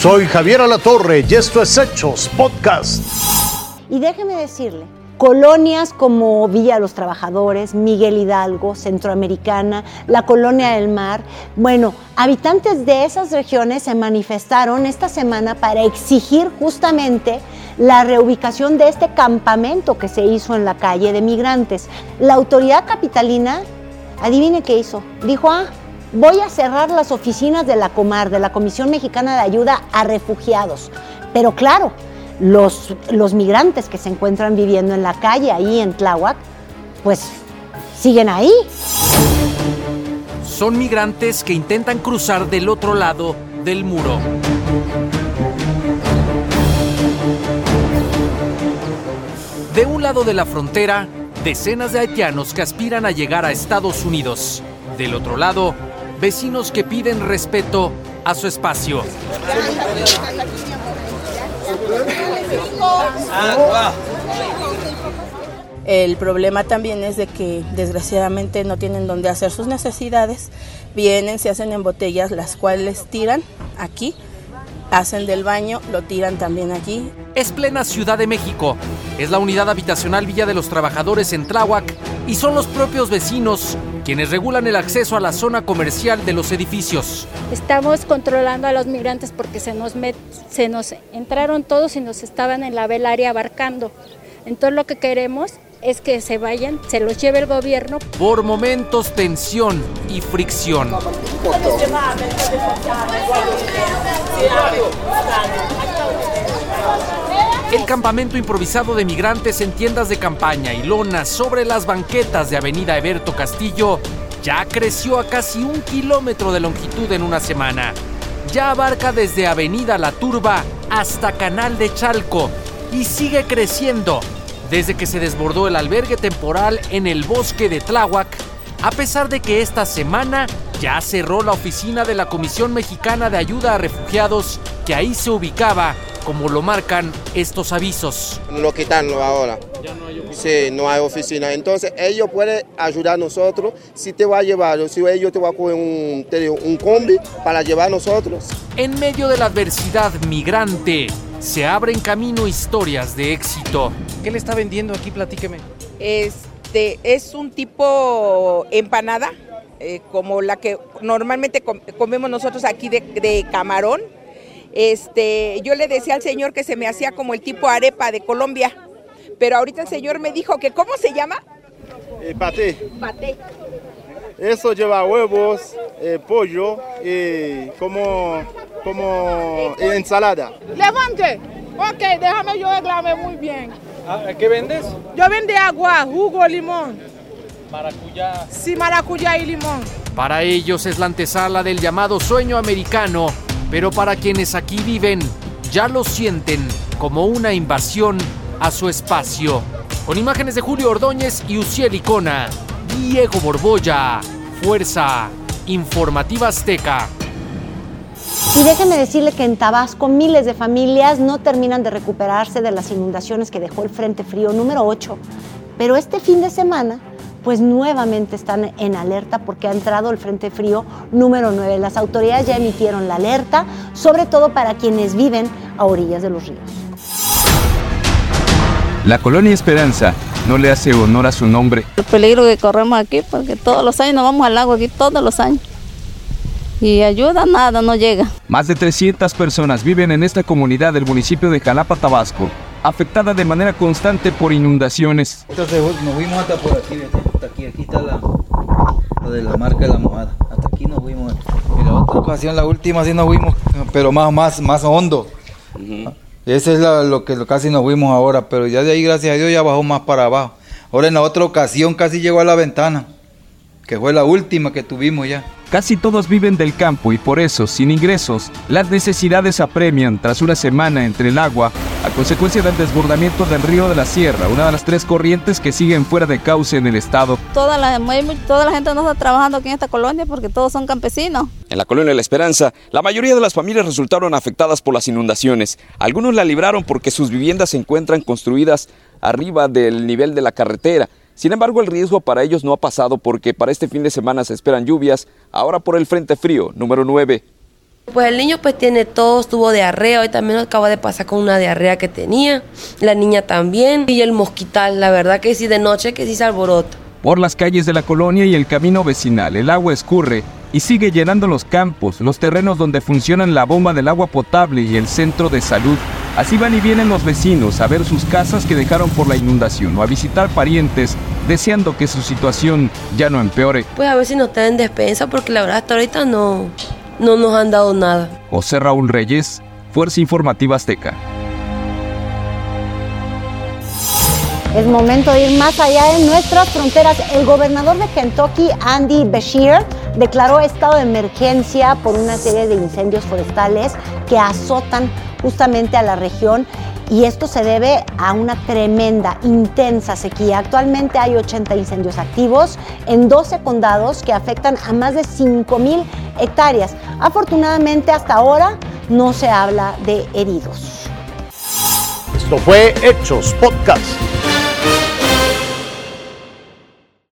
Soy Javier Alatorre y esto es Hechos Podcast. Y déjeme decirle, colonias como Villa Los Trabajadores, Miguel Hidalgo, Centroamericana, la Colonia del Mar, bueno, habitantes de esas regiones se manifestaron esta semana para exigir justamente la reubicación de este campamento que se hizo en la calle de migrantes. La autoridad capitalina, adivine qué hizo, dijo, ah, voy a cerrar las oficinas de la Comar, de la Comisión Mexicana de Ayuda a Refugiados. Pero claro, los, los migrantes que se encuentran viviendo en la calle ahí en Tláhuac, pues siguen ahí. Son migrantes que intentan cruzar del otro lado del muro. De un lado de la frontera, decenas de haitianos que aspiran a llegar a Estados Unidos. Del otro lado, vecinos que piden respeto a su espacio. El problema también es de que desgraciadamente no tienen donde hacer sus necesidades. Vienen, se hacen en botellas, las cuales tiran aquí, hacen del baño, lo tiran también allí. Es plena Ciudad de México. Es la unidad habitacional Villa de los Trabajadores en Tláhuac y son los propios vecinos quienes regulan el acceso a la zona comercial de los edificios. Estamos controlando a los migrantes porque se nos, se nos entraron todos y nos estaban en la velaria abarcando. Entonces lo que queremos es que se vayan, se los lleve el gobierno. Por momentos tensión y fricción. El campamento improvisado de migrantes en tiendas de campaña y lonas sobre las banquetas de Avenida Eberto Castillo ya creció a casi un kilómetro de longitud en una semana. Ya abarca desde Avenida La Turba hasta Canal de Chalco y sigue creciendo desde que se desbordó el albergue temporal en el bosque de Tláhuac, a pesar de que esta semana ya cerró la oficina de la Comisión Mexicana de Ayuda a Refugiados que ahí se ubicaba como lo marcan estos avisos. Lo quitarlo ahora. Ya no hay oficina. Sí, no hay oficina. Entonces ellos pueden ayudar a nosotros si te va a llevar, si ellos te van a coger un, un combi para llevar a nosotros. En medio de la adversidad migrante, se abren camino historias de éxito. ¿Qué le está vendiendo aquí? Platíqueme. Este es un tipo empanada, eh, como la que normalmente comemos nosotros aquí de, de camarón este, yo le decía al señor que se me hacía como el tipo arepa de Colombia, pero ahorita el señor me dijo que ¿cómo se llama? Eh, paté. Paté. Eso lleva huevos, eh, pollo y como, como ensalada. Levante. Ok, déjame yo reclame muy bien. Ah, ¿Qué vendes? Yo vendo agua, jugo, limón. Maracuyá. Sí, maracuyá y limón. Para ellos es la antesala del llamado sueño americano pero para quienes aquí viven ya lo sienten como una invasión a su espacio. Con imágenes de Julio Ordóñez y Uciel Icona, Diego Borbolla, Fuerza Informativa Azteca. Y déjenme decirle que en Tabasco miles de familias no terminan de recuperarse de las inundaciones que dejó el Frente Frío número 8. Pero este fin de semana pues nuevamente están en alerta porque ha entrado el Frente Frío número 9. Las autoridades ya emitieron la alerta, sobre todo para quienes viven a orillas de los ríos. La colonia Esperanza no le hace honor a su nombre. El peligro que corremos aquí, porque todos los años nos vamos al lago aquí, todos los años. Y ayuda, nada, no llega. Más de 300 personas viven en esta comunidad del municipio de Jalapa, Tabasco, afectada de manera constante por inundaciones. Entonces nos fuimos hasta por aquí, hasta aquí, aquí está la, de la marca de la mojada. Hasta aquí nos fuimos. Y la otra ocasión, la última sí nos fuimos, pero más, más, más hondo. Ese es lo que casi nos fuimos ahora, pero ya de ahí, gracias a Dios, ya bajó más para abajo. Ahora en la otra ocasión casi llegó a la ventana, que fue la última que tuvimos ya. Casi todos viven del campo y por eso, sin ingresos, las necesidades apremian tras una semana entre el agua a consecuencia del desbordamiento del río de la Sierra, una de las tres corrientes que siguen fuera de cauce en el estado. Toda la, toda la gente no está trabajando aquí en esta colonia porque todos son campesinos. En la colonia La Esperanza, la mayoría de las familias resultaron afectadas por las inundaciones. Algunos la libraron porque sus viviendas se encuentran construidas arriba del nivel de la carretera sin embargo, el riesgo para ellos no ha pasado porque para este fin de semana se esperan lluvias, ahora por el Frente Frío número 9. Pues el niño pues tiene tos, tuvo diarrea, hoy también acaba de pasar con una diarrea que tenía, la niña también, y el mosquital, la verdad que sí, de noche que sí se alborota. Por las calles de la colonia y el camino vecinal, el agua escurre y sigue llenando los campos, los terrenos donde funcionan la bomba del agua potable y el centro de salud. Así van y vienen los vecinos a ver sus casas que dejaron por la inundación o a visitar parientes deseando que su situación ya no empeore. Pues a ver si nos traen despensa porque la verdad hasta ahorita no, no nos han dado nada. José Raúl Reyes, Fuerza Informativa Azteca. Es momento de ir más allá de nuestras fronteras. El gobernador de Kentucky, Andy Beshear, declaró estado de emergencia por una serie de incendios forestales que azotan justamente a la región y esto se debe a una tremenda, intensa sequía. Actualmente hay 80 incendios activos en 12 condados que afectan a más de 5 mil hectáreas. Afortunadamente hasta ahora no se habla de heridos. Esto fue Hechos Podcast.